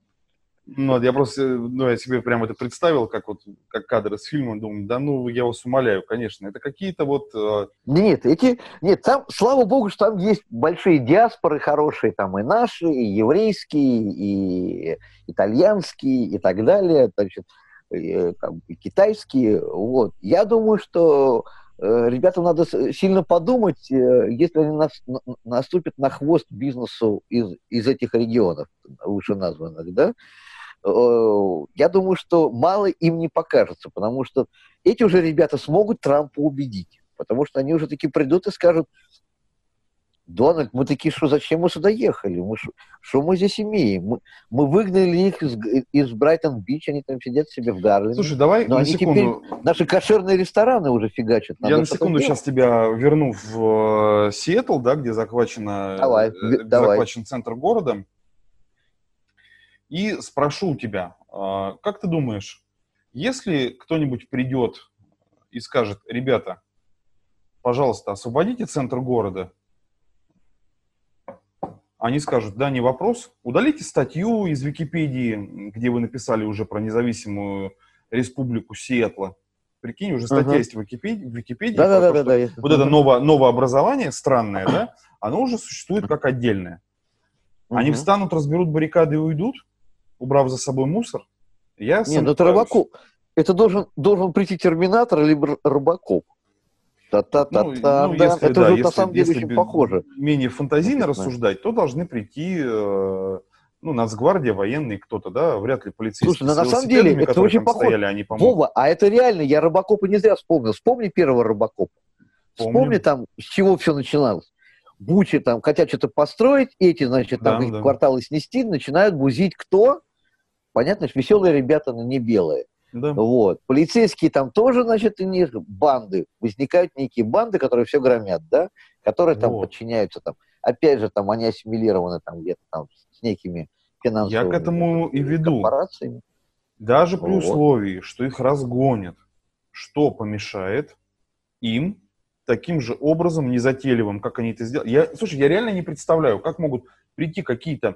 Ну, я просто, ну, я себе прямо это представил, как вот, как кадр из фильма, думаю, да ну, я вас умоляю, конечно, это какие-то вот... Э... Нет, эти, нет, там, слава богу, что там есть большие диаспоры хорошие, там и наши, и еврейские, и итальянские, и так далее, значит, и, там, и китайские, вот. Я думаю, что э, ребятам надо сильно подумать, э, если они нас, наступят на хвост бизнесу из, из этих регионов, выше названных, да, Э, я думаю, что мало им не покажется, потому что эти уже ребята смогут Трампа убедить, потому что они уже таки придут и скажут, Дональд, мы такие, что зачем мы сюда ехали? Мы, что мы здесь имеем? Мы, мы выгнали их из, из Брайтон-Бич, они там сидят себе в Гарлеме. Слушай, давай Но на они секунду. Теперь, наши кошерные рестораны уже фигачат. Надо Я на секунду сейчас тебя верну в э, Сиэтл, да, где захвачено, давай, э, давай. захвачен центр города. И спрошу у тебя, а, как ты думаешь, если кто-нибудь придет и скажет, ребята, пожалуйста, освободите центр города, они скажут, да, не вопрос, удалите статью из Википедии, где вы написали уже про независимую республику Сиэтла. Прикинь, уже статья uh-huh. есть в Википедии. В Википедии да, да, да, да, да, вот это новое, новое образование странное, да, оно уже существует как отдельное. Они встанут, разберут баррикады и уйдут, убрав за собой мусор, я Нет, ну это Робокоп. Это должен, должен прийти Терминатор либо Робокоп. Та-та-та-та. Ну, ну, да. Если, это да, уже если, на самом деле очень похоже. менее фантазийно рассуждать, то должны прийти э, ну, Нацгвардия, военные, кто-то, да, вряд ли полицейские. Слушай, ну, на самом деле это очень похоже. Стояли, они Вова, а это реально, я Робокопа не зря вспомнил. Вспомни первого Робокопа. Помню. Вспомни там, с чего все начиналось. Бучи там хотят что-то построить, эти, значит, там да, да. кварталы снести, начинают бузить кто? Понятно, что веселые ребята, но не белые. Да. Вот. Полицейские там тоже, значит, у них банды. Возникают некие банды, которые все громят, да? Которые там вот. подчиняются там. Опять же, там они ассимилированы там где-то там с некими финансовыми Я к этому и веду. корпорациями. Даже при вот. условии, что их разгонят, что помешает им таким же образом, незатейливым, как они это сделали. Я, слушай, я реально не представляю, как могут прийти какие-то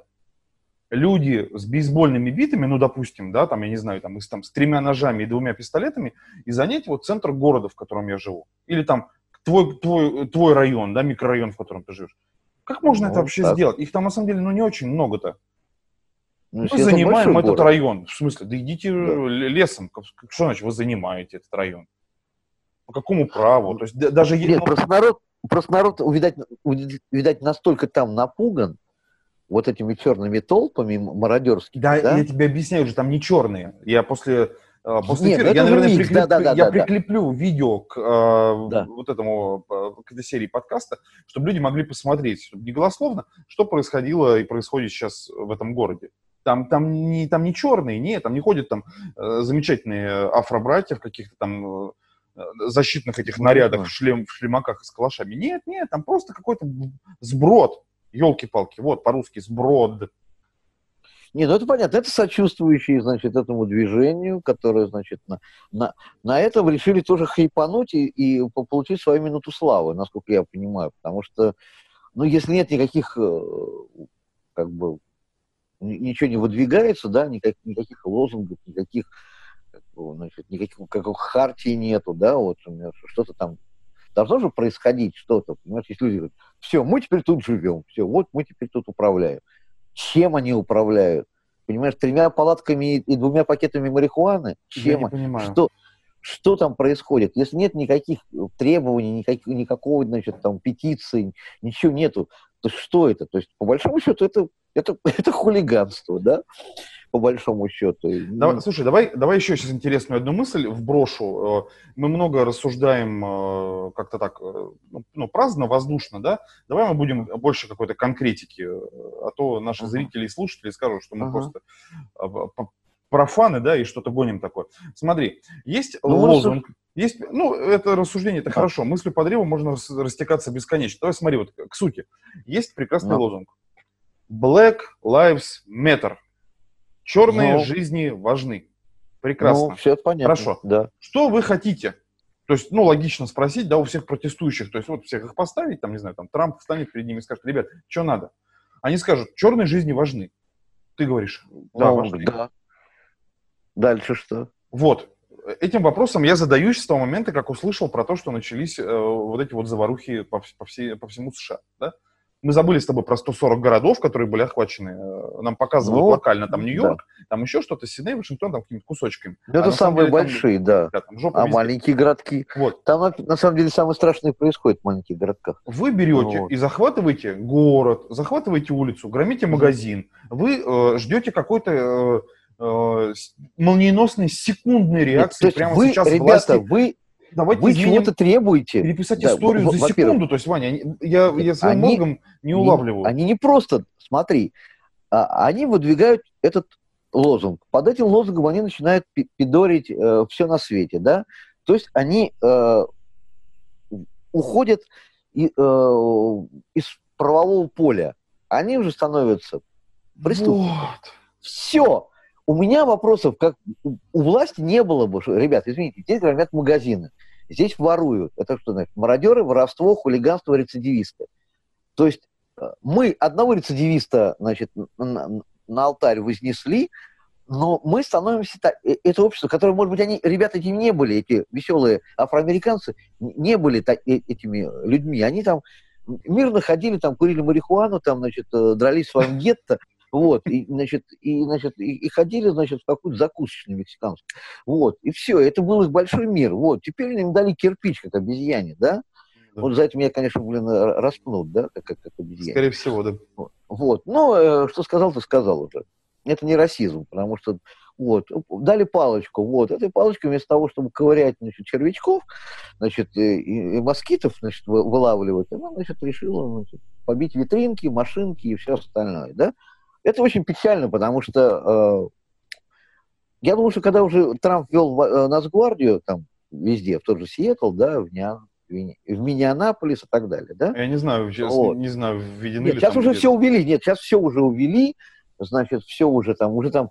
люди с бейсбольными битами, ну, допустим, да, там, я не знаю, там, с, там, с тремя ножами и двумя пистолетами, и занять вот центр города, в котором я живу. Или там твой, твой, твой район, да, микрорайон, в котором ты живешь. Как можно ну, это вообще так. сделать? Их там, на самом деле, ну, не очень много-то. Ну, мы занимаем этот город. район. В смысле, да идите да. лесом. Что значит вы занимаете этот район? По какому праву? То есть даже... Нет, ну... просто народ, просто народ, видать, видать, настолько там напуган, вот этими черными толпами мародерскими. Да, да, я тебе объясняю же, там не черные. Я после, э, после Нет, эфира, я, наверное, прикреп... да, да, да, я да, прикреплю да. видео к э, да. вот этому, э, к этой серии подкаста, чтобы люди могли посмотреть, чтобы не голословно, что происходило и происходит сейчас в этом городе. Там, там, не, там не черные, нет, там не ходят там э, замечательные афробратья в каких-то там защитных этих нарядах, в, шлем, в шлемаках с калашами. Нет, нет, там просто какой-то сброд елки-палки, вот по-русски сброд. Не, ну это понятно, это сочувствующие, значит, этому движению, которое, значит, на, на, на этом решили тоже хайпануть и, и получить свою минуту славы, насколько я понимаю, потому что, ну, если нет никаких, э, как бы, ничего не выдвигается, да, никак, никаких лозунгов, никаких, значит, никаких, как хартии нету, да, вот у меня что-то там должно же происходить что-то, понимаешь, если люди говорят, все, мы теперь тут живем, все, вот мы теперь тут управляем. Чем они управляют? Понимаешь, тремя палатками и двумя пакетами марихуаны? Чем? Я не понимаю. Что, что там происходит? Если нет никаких требований, никак, никакого, значит, там, петиции, ничего нету, то что это? То есть, по большому счету, это, это, <laughs> это хулиганство, да? По большому счету. Давай, слушай, давай, давай еще сейчас интересную одну мысль вброшу. Э, мы много рассуждаем э, как-то так, э, ну, ну, праздно, воздушно, да? Давай мы будем больше какой-то конкретики, а то наши uh-huh. зрители и слушатели скажут, что мы uh-huh. просто профаны, да, и что-то гоним такое. Смотри, есть ну, лозунг, рассуж... есть, ну, это рассуждение, это да. хорошо, мыслью по древу можно растекаться бесконечно. Давай смотри, вот к сути. Есть прекрасный да. лозунг. Black Lives Matter. Черные ну, жизни важны. Прекрасно. Ну, все это понятно. Хорошо. Да. Что вы хотите? То есть, ну, логично спросить, да, у всех протестующих, то есть, вот всех их поставить, там, не знаю, там, Трамп встанет перед ними и скажет, ребят, что надо? Они скажут, черные жизни важны. Ты говоришь, да, ну, важны. Да. Дальше что? Вот. Этим вопросом я задаюсь с того момента, как услышал про то, что начались э, вот эти вот заварухи по, по, всей, по всему США, да? Мы забыли с тобой про 140 городов, которые были охвачены. Э, нам показывают ну, локально там Нью-Йорк, да. там еще что-то, Сидней, Вашингтон, там какими-то кусочками. Это а самые деле, большие, там, да. да там а везде. маленькие городки. Вот. Там на, на самом деле самое страшное происходит в маленьких городках. Вы берете вот. и захватываете город, захватываете улицу, громите магазин. Вы э, ждете какой-то э, э, молниеносной секундной реакции прямо вы, сейчас ребята, власти. вы давайте вы чего-то требуете. Переписать да, историю за секунду. То есть, Ваня, я, я своим они, мозгом не улавливаю. Они не просто, смотри, а, они выдвигают этот лозунг. Под этим лозунгом они начинают пидорить э, все на свете, да? То есть они э, уходят и, э, из правового поля. Они уже становятся преступниками. Вот. Все. У меня вопросов, как у власти не было бы, ребят, извините, здесь громят магазины, здесь воруют. Это что значит? Мародеры, воровство, хулиганство, рецидивисты. То есть э, мы одного рецидивиста, значит, на, на алтарь вознесли, но мы становимся... Э, это общество, которое, может быть, они, ребята эти не были, эти веселые афроамериканцы, не были так, э, этими людьми. Они там мирно ходили, там, курили марихуану, там, значит, дрались в своем гетто, вот, и, значит, и, значит, и, и ходили, значит, в какую-то закусочную мексиканскую. Вот, и все, это был их большой мир. Вот, теперь им дали кирпич, как обезьяне, да? Вот за это меня, конечно, блин, распнут, да, как, как, как обезьяне. Скорее всего, да. Вот. Ну, э, что сказал, ты сказал уже. Это не расизм, потому что вот, дали палочку, вот, этой палочкой вместо того, чтобы ковырять, значит, червячков, значит, и, и москитов, значит, вылавливать, она, значит, решила, значит, побить витринки, машинки и все остальное, да. Это очень печально, потому что э, я думаю, что когда уже Трамп ввел э, Нацгвардию, там, везде, в тот же Сиэтл, да, в, Ниан, в Миннеанаполис и так далее, да? Я не знаю, сейчас вот. не знаю, введены Нет, сейчас уже все увели, нет, сейчас все уже увели, значит, все уже там, уже там,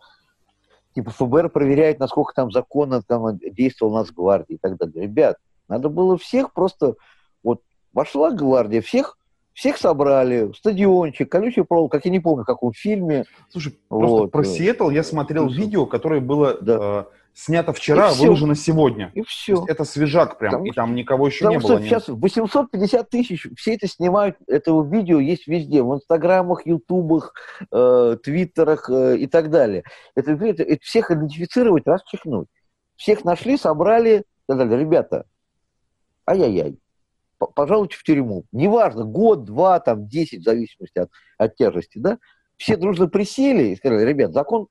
типа ФБР проверяет, насколько там законно там действовал Нацгвардия и так далее. Ребят, надо было всех просто, вот вошла гвардия, всех всех собрали, стадиончик, колючий проволок, как я не помню, в каком фильме. Слушай, просто вот. про Сиэтл я смотрел видео, которое было да. э, снято вчера, и выложено все. сегодня. И все. это свежак прям, потому, и там никого еще не было. Сейчас 850 тысяч, все это снимают, этого видео есть везде, в инстаграмах, ютубах, э, твиттерах э, и так далее. Это, это, это всех идентифицировать, расчихнуть. Всех нашли, собрали, и так далее. Ребята, ай-яй-яй пожалуйте в тюрьму. Неважно, год, два, там, десять, в зависимости от, от тяжести, да? Все дружно присели и сказали, ребят, закон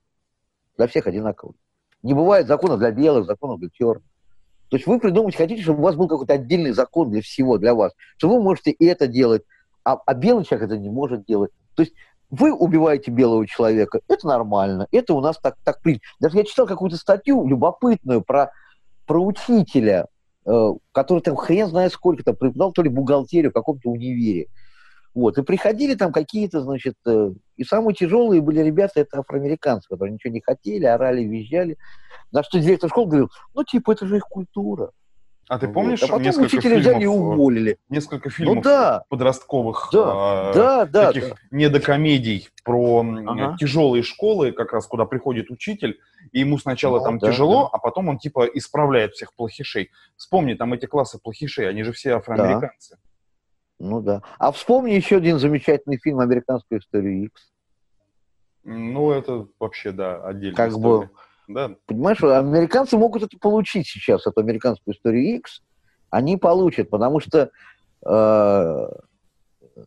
для всех одинаковый. Не бывает закона для белых, закона для черных. То есть вы придумать хотите, чтобы у вас был какой-то отдельный закон для всего, для вас, что вы можете и это делать, а, а белый человек это не может делать. То есть вы убиваете белого человека, это нормально, это у нас так, так принято. Даже я читал какую-то статью любопытную про, про учителя, который там хрен знает сколько там преподавал, то ли бухгалтерию в каком-то универе. Вот, и приходили там какие-то, значит, э, и самые тяжелые были ребята, это афроамериканцы, которые ничего не хотели, орали, визжали. На что директор школы говорил, ну, типа, это же их культура. А ты Вот. помнишь А потом несколько учителя взяли и фильмов, э, уволили. несколько фильмов Ну да, подростковых да, а, да, да. таких да. недокомедий про м, Ага. тяжелые школы, как раз куда приходит учитель, и ему сначала Ну, там да, тяжело, да. а потом он типа исправляет всех плохишей. Вспомни, там эти классы плохишей, они же все афроамериканцы. Ну да. А вспомни еще один замечательный фильм «Американскую историю X». Ну, это вообще, да, отдельная Как история. бы- Да, Понимаешь, американцы могут это получить сейчас, эту американскую историю X. Они получат, потому что э,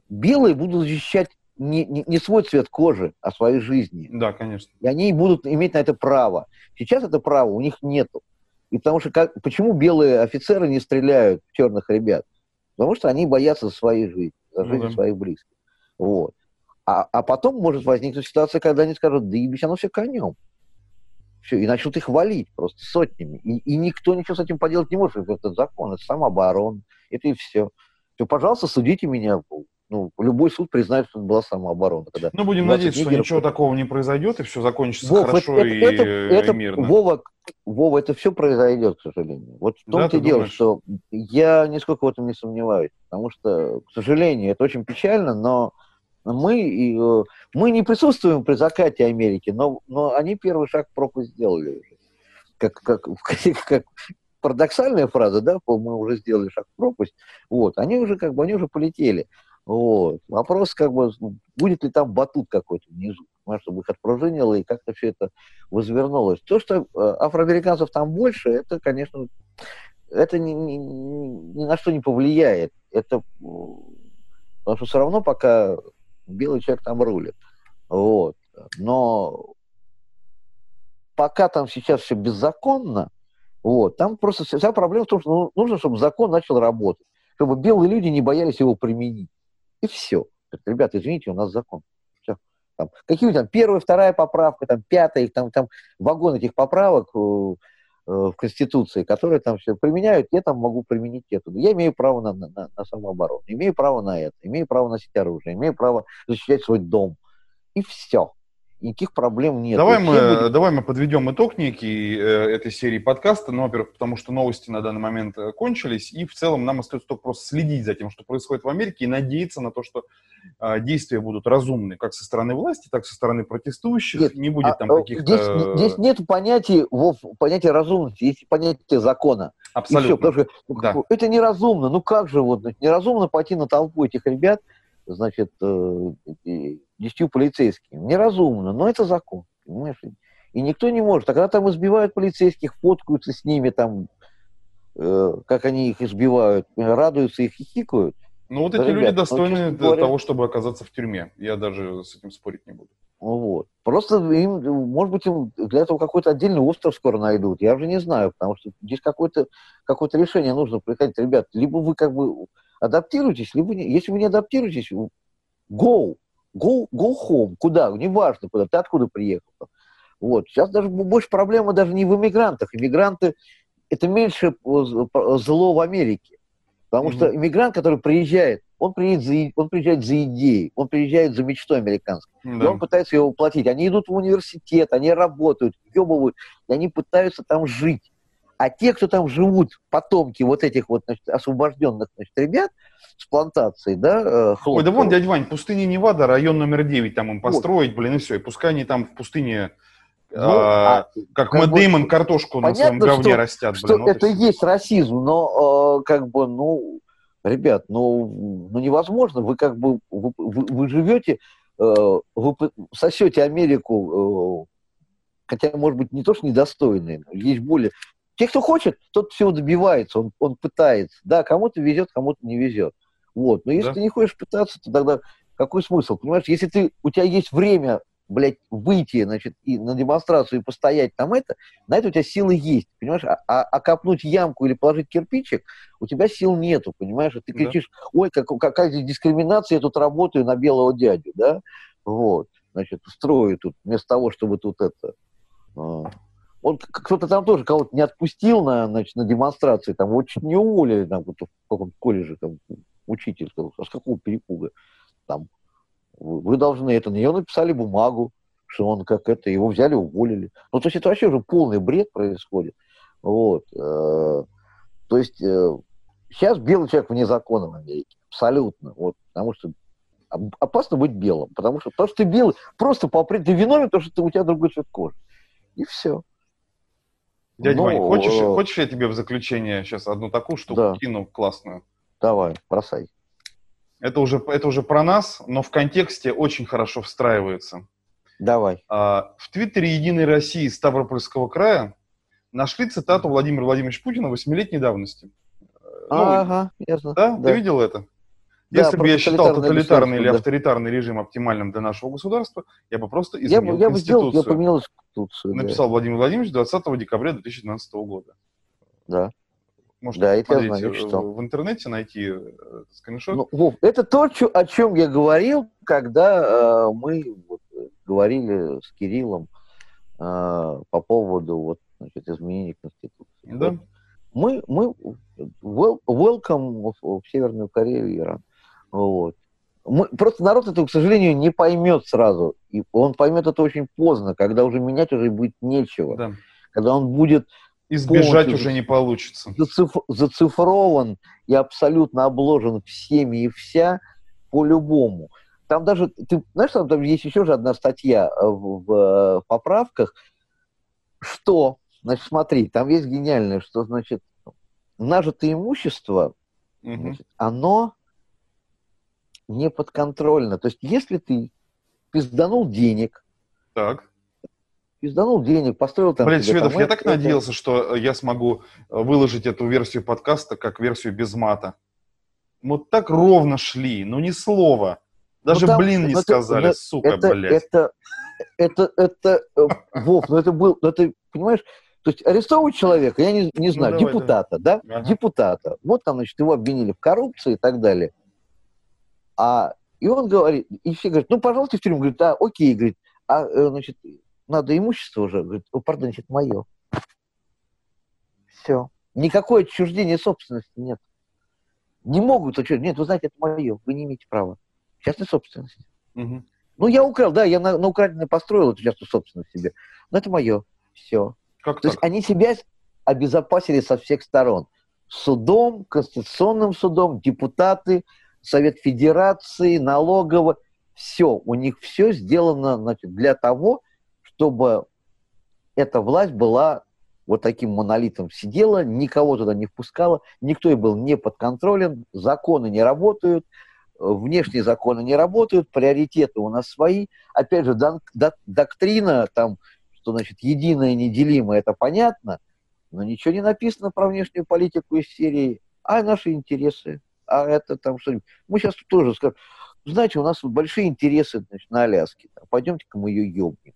белые будут защищать не, не, не свой цвет кожи, а своей жизни. да, конечно. И они будут иметь на это право. Сейчас это право у них нету. И потому что как, почему белые офицеры не стреляют в черных ребят? Потому что они боятся за своей жизни, за Ну жизнь да. своих близких. Вот. А, а потом может возникнуть ситуация, когда они скажут, да ебись, оно все конем. Все, и начнут их валить просто сотнями. И, и никто ничего с этим поделать не может. Это закон, это самооборона, это и все. Все, пожалуйста, судите меня. Ну, любой суд признает, что это была самооборона. Когда Ну, будем 20 надеяться, что ничего такого не произойдет, и все закончится Вов, хорошо это, и, это- э, это- мирно. Вова, Вова, это все произойдет, к сожалению. Вот в Да, том-то и дело, думаешь? что я нисколько в этом не сомневаюсь. Потому что, к сожалению, это очень печально, но мы, э, мы не присутствуем при закате Америки, но, но они первый шаг пропасть сделали уже. Как, как, <laughs> как парадоксальная фраза, да, мы уже сделали шаг в пропасть, вот, они уже как бы, они уже полетели. Вот. Вопрос, как бы, будет ли там батут какой-то внизу, чтобы их отпружинило и как-то все это возвернулось. То, что э, афроамериканцев там больше, это, конечно, это ни, ни- ни- на что не повлияет. Это, потому что все равно пока белый человек там рулит. Вот. Но пока там сейчас все беззаконно, вот, там просто вся- проблема в том, что ну, нужно, чтобы закон начал работать, чтобы белые люди не боялись его применить. И все. Ребята, извините, у нас закон. Все. Там, какие там первая, вторая поправка, там пятая, там, там вагон этих поправок э, в Конституции, которые там все применяют, я там могу применить эту. Я имею право на, на, на- самооборону, имею право на это, имею право носить оружие, имею право защищать свой дом. И все. Никаких проблем нет. Давай И мы, будет- давай мы подведем итог некий э, этой серии подкаста, ну, во-первых, потому что новости на данный момент э, кончились, и в целом нам остается только просто следить за тем, что происходит в Америке, и надеяться на то, что э, действия будут разумны, как со стороны власти, так и со стороны протестующих, Нет, не будет А, там а, каких-то... Здесь, здесь нет понятия, Вов, понятия разумности, есть понятие закона. И всё, Абсолютно. потому что ну, Да. это неразумно. Ну как же вот, неразумно пойти на толпу этих ребят, значит, э, и десятью полицейскими. Неразумно, но это закон, понимаешь? И никто не может. А когда там избивают полицейских, фоткаются с ними, там, э, как они их избивают, э, радуются и хихикают, Ну, вот Да, эти люди ребят, ну, достойны говоря- того, чтобы оказаться в тюрьме. Я даже с этим спорить не буду. Вот. Просто им, может быть, им для этого какой-то отдельный остров скоро найдут. Я уже не знаю, потому что здесь какое-то какое решение нужно приходить. Ребят, либо вы как бы адаптируетесь, либо не. Если вы не адаптируетесь, go, go, go home. Куда? Неважно куда. Ты откуда приехал. Вот. Сейчас даже больше проблема даже не в иммигрантах. Иммигранты – это меньше э, зло в Америке. Потому Мгм. что иммигрант, который приезжает, он приезжает, за, и- он приезжает за идеей, он приезжает за мечтой американской. И Да. он пытается ее воплотить. Они идут в университет, они работают, ебывают, и они пытаются там жить. А те, кто там живут, потомки вот этих вот значит, освобожденных значит, ребят с плантацией, да, э, Ой, да вон, дядя Вань, пустыня Невада, район номер 9, там им построить, блин, и все. И пускай они там в пустыне, Ну, а, а как, как Мэтт бы Дэймон, картошку на своем понятно, говне что- растят, что блин. вот это и есть расизм, но э, как бы, ну, ребят, ну, ну невозможно. Вы как бы, вы, вы- вы живете, э, вы сосете Америку, э, хотя, может быть, не то, что недостойные, но есть более... Те, кто хочет, тот всего добивается, он, он пытается. Да, кому-то везет, кому-то не везет. Вот. Но если Да. ты не хочешь пытаться, то тогда какой смысл? Понимаешь, если ты, у тебя есть время, блядь, выйти, значит, и на демонстрацию и постоять там это, на это у тебя силы есть, понимаешь? А, а- а копнуть ямку или положить кирпичик, у тебя сил нету, понимаешь? И ты Да. кричишь, ой, как, какая здесь дискриминация, я тут работаю на белого дядю, да? Вот, значит, строю тут, вместо того, чтобы тут это... а, Он, кто-то там тоже кого-то не отпустил на, значит, на демонстрации, там чуть не уволили, там, в каком-то колледже, там, учитель сказал, а с какого перепуга? Там, вы, должны это, на него написали бумагу, что он как это, его взяли, уволили. Ну, то есть это вообще уже полный бред происходит. Вот. э, То есть э, сейчас белый человек вне закона в Америке. Абсолютно. Вот, потому что опасно быть белым. Потому что то, что ты белый, просто по ты виновен, потому что ты, у тебя другой цвет кожи. И все. Дядя ну, Вань, хочешь, э... хочешь я тебе в заключение сейчас одну такую штуку да. кину классную? Давай, бросай. Это уже, это уже про нас, но в контексте очень хорошо встраивается. Давай. А, в Твиттере «Единой России» Ставропольского края нашли цитату Владимира Владимировича Путина восьмилетней давности. Ну, ага, ясно. Да? да? Ты видел это? Да, Если бы я считал тоталитарный или авторитарный режим оптимальным для нашего государства, я бы просто изменил я, я Конституцию. Бы сделал, я поменял Конституцию. Написал да. Владимир Владимирович 20 декабря 2012 года. Да. Можете да, это я знаю, в, в интернете найти э, скриншот. Ну, Вов, это то, о чем я говорил, когда э, мы вот, говорили с Кириллом э, по поводу вот, значит, изменений Конституции. Да. Мы, мы welcome в, в Северную Корею и Иран. Вот. Мы, просто народ это, к сожалению, не поймет сразу. И он поймет это очень поздно, когда уже менять уже будет нечего. Да. Когда он будет... Избежать уже не получится. Зациф, зацифрован и абсолютно обложен всеми и вся по-любому. Там даже, ты знаешь, там, там есть еще же одна статья в, в, в поправках, что, значит, смотри, там есть гениальное, что, значит, нажитое имущество, угу. значит, оно не подконтрольно. То есть, если ты пизданул денег, так. Пизданул денег, построил там... Блин, Шведов, я так это... надеялся, что я смогу э, выложить эту версию подкаста как версию без мата. Вот так ровно шли, но ни слова. Даже ну, там, блин не это, сказали, это, сука, это, блядь. Это, это, это, это, Вов, ну это был, ну это, понимаешь, то есть арестовывать человека, я не, не ну, знаю, ну, давай, депутата, давай. да, ага. депутата, вот там, значит, его обвинили в коррупции и так далее. А, и он говорит, и все говорят, ну, пожалуйста, в тюрьму. Говорит, а, окей, говорит, а, э, значит, надо имущество уже. Говорит, о, пардон, значит, мое. Все. Никакое отчуждение собственности нет. Не могут отчуждать. Нет, вы знаете, это мое. Вы не имеете права. Частная собственность. Угу. Ну, я украл, да, я на, на украденное построил эту частную собственность себе. Но это мое. Все. Как То так? есть они себя обезопасили со всех сторон. Судом, Конституционным судом, депутаты, Совет Федерации, налогово, все, у них все сделано значит, для того, чтобы эта власть была вот таким монолитом сидела, никого туда не впускала, никто и был не подконтролен, законы не работают, внешние законы не работают, приоритеты у нас свои. Опять же, док, док, доктрина, там, что значит единое, неделимое, это понятно, но ничего не написано про внешнюю политику из серии, а наши интересы а это там что-нибудь. Мы сейчас тоже скажем, знаете, у нас вот большие интересы значит, на Аляске, пойдемте-ка мы ее ёбнем.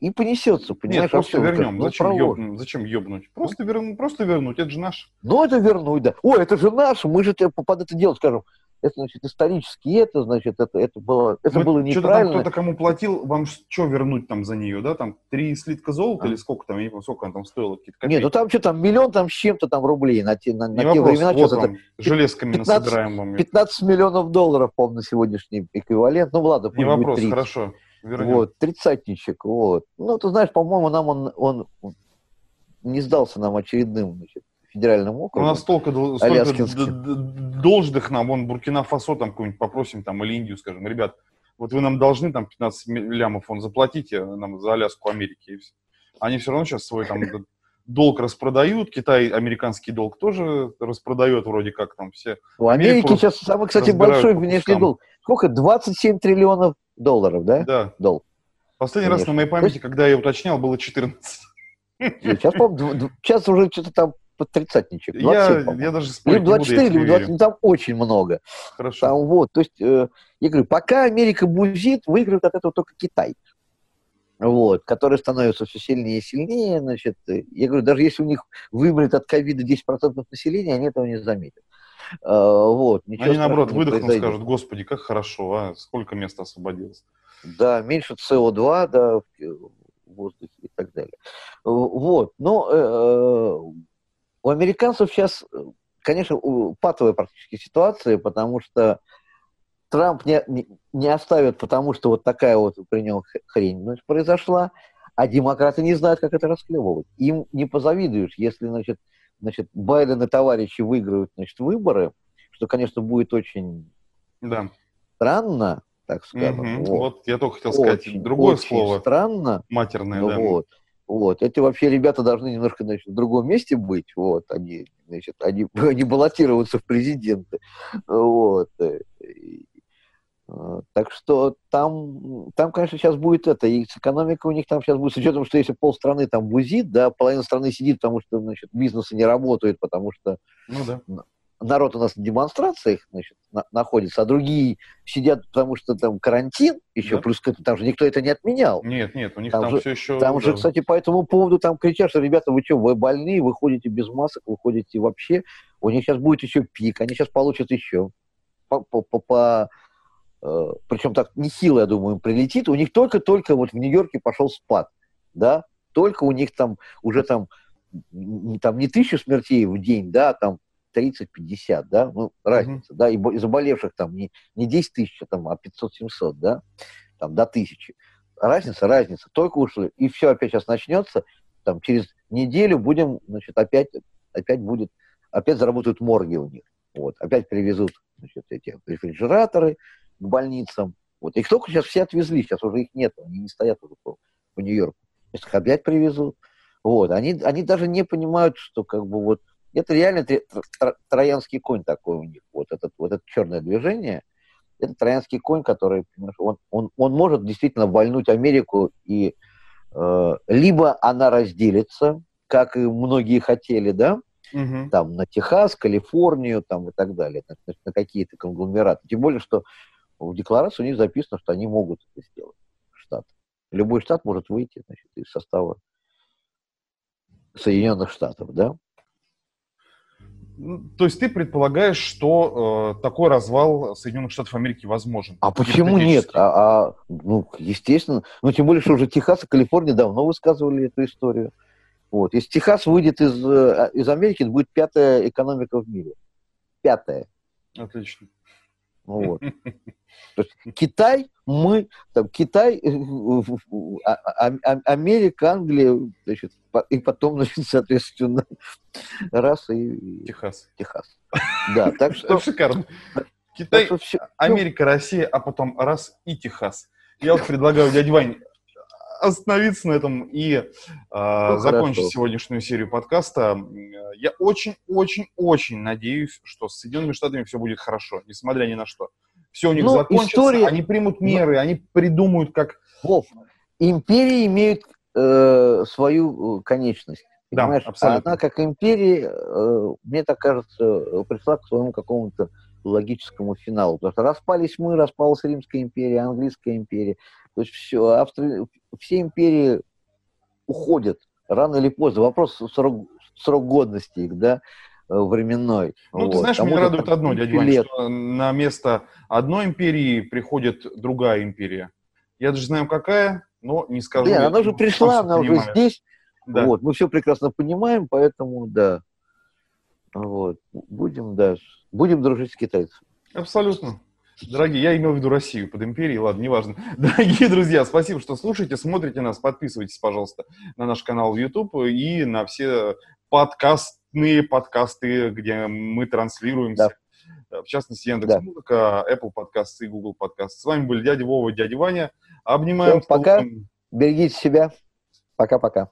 И понесется, понимаешь? Нет, просто вернем. Как, зачем, ёбнуть? зачем ёбнуть? Просто, вер... просто вернуть, это же наш. Ну, это вернуть, да. Ой, это же наш, мы же под это дело скажем это, значит, исторически это, значит, это, это было, это ну, было неправильно. Что-то кто-то кому платил, вам что вернуть там за нее, да, там, три слитка золота а. или сколько там, я не помню, сколько она там стоила, какие-то копейки. Нет, ну там что там, миллион там с чем-то там рублей на те, на, на те времена. Вот вам, это железками 15, насобираем вам. 15 миллионов долларов, по на сегодняшний эквивалент, ну ладно, Не вопрос, 30. хорошо, вернем. Вот, тридцатничек, вот. Ну, ты знаешь, по-моему, нам он, он не сдался нам очередным, значит, федеральным округом. У нас столько, столько должных нам, вон Буркина-Фасо там какой-нибудь попросим, там, или Индию, скажем, ребят, вот вы нам должны там 15 лямов, он заплатите нам за Аляску Америки. И все. Они все равно сейчас свой там <laughs> долг распродают, Китай американский долг тоже распродает вроде как там все. У Америки сейчас самый, кстати, большой внешний долг. Сколько? 27 триллионов долларов, да? Да. Долг. Последний Конечно. раз на моей памяти, есть... когда я уточнял, было 14. Сейчас, сейчас уже что-то там под тридцатничек. Я, я даже спорить Либо 24, либо 20, ну, там очень много. Хорошо. Там, вот, то есть, э, я говорю, пока Америка бузит, выигрывает от этого только Китай. Вот, который становится все сильнее и сильнее, значит, я говорю, даже если у них вымрет от ковида 10% населения, они этого не заметят. А, вот, они, наоборот, выдохнут, скажут, господи, как хорошо, а сколько места освободилось. Да, меньше СО2, да, в воздухе и так далее. Вот, но э, у американцев сейчас, конечно, патовая практически ситуация, потому что Трамп не, не, не оставит, потому что вот такая вот при нем хрень значит, произошла, а демократы не знают, как это расклевывать. Им не позавидуешь, если, значит, значит, Байден и товарищи выиграют, значит, выборы, что, конечно, будет очень Да. странно, так скажем. Мгм. вот. Вот я только хотел сказать Очень, другое очень слово, странно. матерное, Ну да. вот. Вот. Эти вообще ребята должны немножко значит, в другом месте быть. Вот. Они, значит, они, <laughs> они баллотироваться в президенты. Вот. И, Так что там, там, конечно, сейчас будет это, и с экономикой у них там сейчас будет, с учетом, что если полстраны там бузит, да, половина страны сидит, потому что, значит, бизнесы не работают, потому что Ну да. народ у нас на демонстрациях значит, на- находится, а другие сидят, потому что там карантин еще, Да. плюс там же никто это не отменял. Нет, нет, у них Там там, же- все еще... Там же, да. кстати, по этому поводу там кричат, что, ребята, вы что, вы больные, вы ходите без масок, вы ходите вообще. У них сейчас будет еще пик, они сейчас получат еще. По, по, по- по, причем так нехило, я думаю, им прилетит. У них только-только вот в Нью-Йорке пошел спад, да, только у них там уже там, там не тысячу смертей в день, да, а там 30-50, да, ну, разница, да, и, бо- и заболевших там не, не 10 тысяч, а там, а 500-700, да, там до тысячи. Разница, разница, только ушли, и все опять сейчас начнется, там через неделю будем, значит, опять, опять будет, опять заработают морги у них, вот, опять привезут, значит, эти рефрижераторы к больницам, вот, их только сейчас все отвезли, сейчас уже их нет, они не стоят уже по, по Нью-Йорку, сейчас их опять привезут, вот, они, они даже не понимают, что как бы вот это реально тро- троянский конь такой у них. Вот, этот, вот это черное движение, это троянский конь, который, он, он, он может действительно вольнуть Америку, и э, либо она разделится, как и многие хотели, да, Мгм. там на Техас, Калифорнию, там и так далее, на- на какие-то конгломераты. Тем более, что в декларации у них записано, что они могут это сделать, штат. Любой штат может выйти значит, из состава Соединенных Штатов, да? Ну, То есть ты предполагаешь, что э, такой развал Соединенных Штатов Америки возможен? А почему нет? А, а, ну, естественно. Ну, тем более, что уже Техас и Калифорния давно высказывали эту историю. Вот. Если Техас выйдет из, э, из Америки, это будет пятая экономика в мире. Пятая. Отлично. Вот. <laughs> То есть Китай, мы, там, Китай, э, а- а- а- Америка, Англия, значит, и потом, значит, соответственно, <laughs> раз и, Техас. Техас. Да, так <laughs> что, Шикарно. Китай, Америка, Россия, а потом раз и Техас. Я вот предлагаю, дядя Вань, остановиться на этом и э, закончить хорошо. сегодняшнюю серию подкаста. Э, Я очень-очень-очень надеюсь, что с Соединенными Штатами все будет хорошо, несмотря ни на что. Все у них Ну, закончится, история- они примут меры, они придумают, как... Вов, империи имеют э, свою э, конечность. Да, Понимаешь? абсолютно. Она как империя, э, мне так кажется, э, пришла к своему какому-то логическому финалу. Потому что распались мы, распалась Римская империя, Английская империя. То есть все, Австри... все империи уходят рано или поздно. Вопрос срок, срок годности их, да, э, временной. Ну, ты Вот. знаешь, меня радует одно, дядя Вань, лет. что на место одной империи приходит другая империя. Я даже знаю, какая, но не скажу. Да, она уже пришла, она уже понимаю. здесь. Да. Вот, мы все прекрасно понимаем, поэтому да. Вот. Будем, да, будем дружить с китайцами. Абсолютно. Дорогие, я имел в виду Россию под империей, ладно, неважно. <laughs> Дорогие друзья, спасибо, что слушаете, смотрите нас, подписывайтесь, пожалуйста, на наш канал в YouTube и на все подкастные подкасты, где мы транслируемся. В частности, Яндекс.Музыка, Apple Podcasts и Google Podcasts. С вами были дядя Вова дядя Ваня. Обнимаем. Всё, пока. Берегите себя. Пока-пока.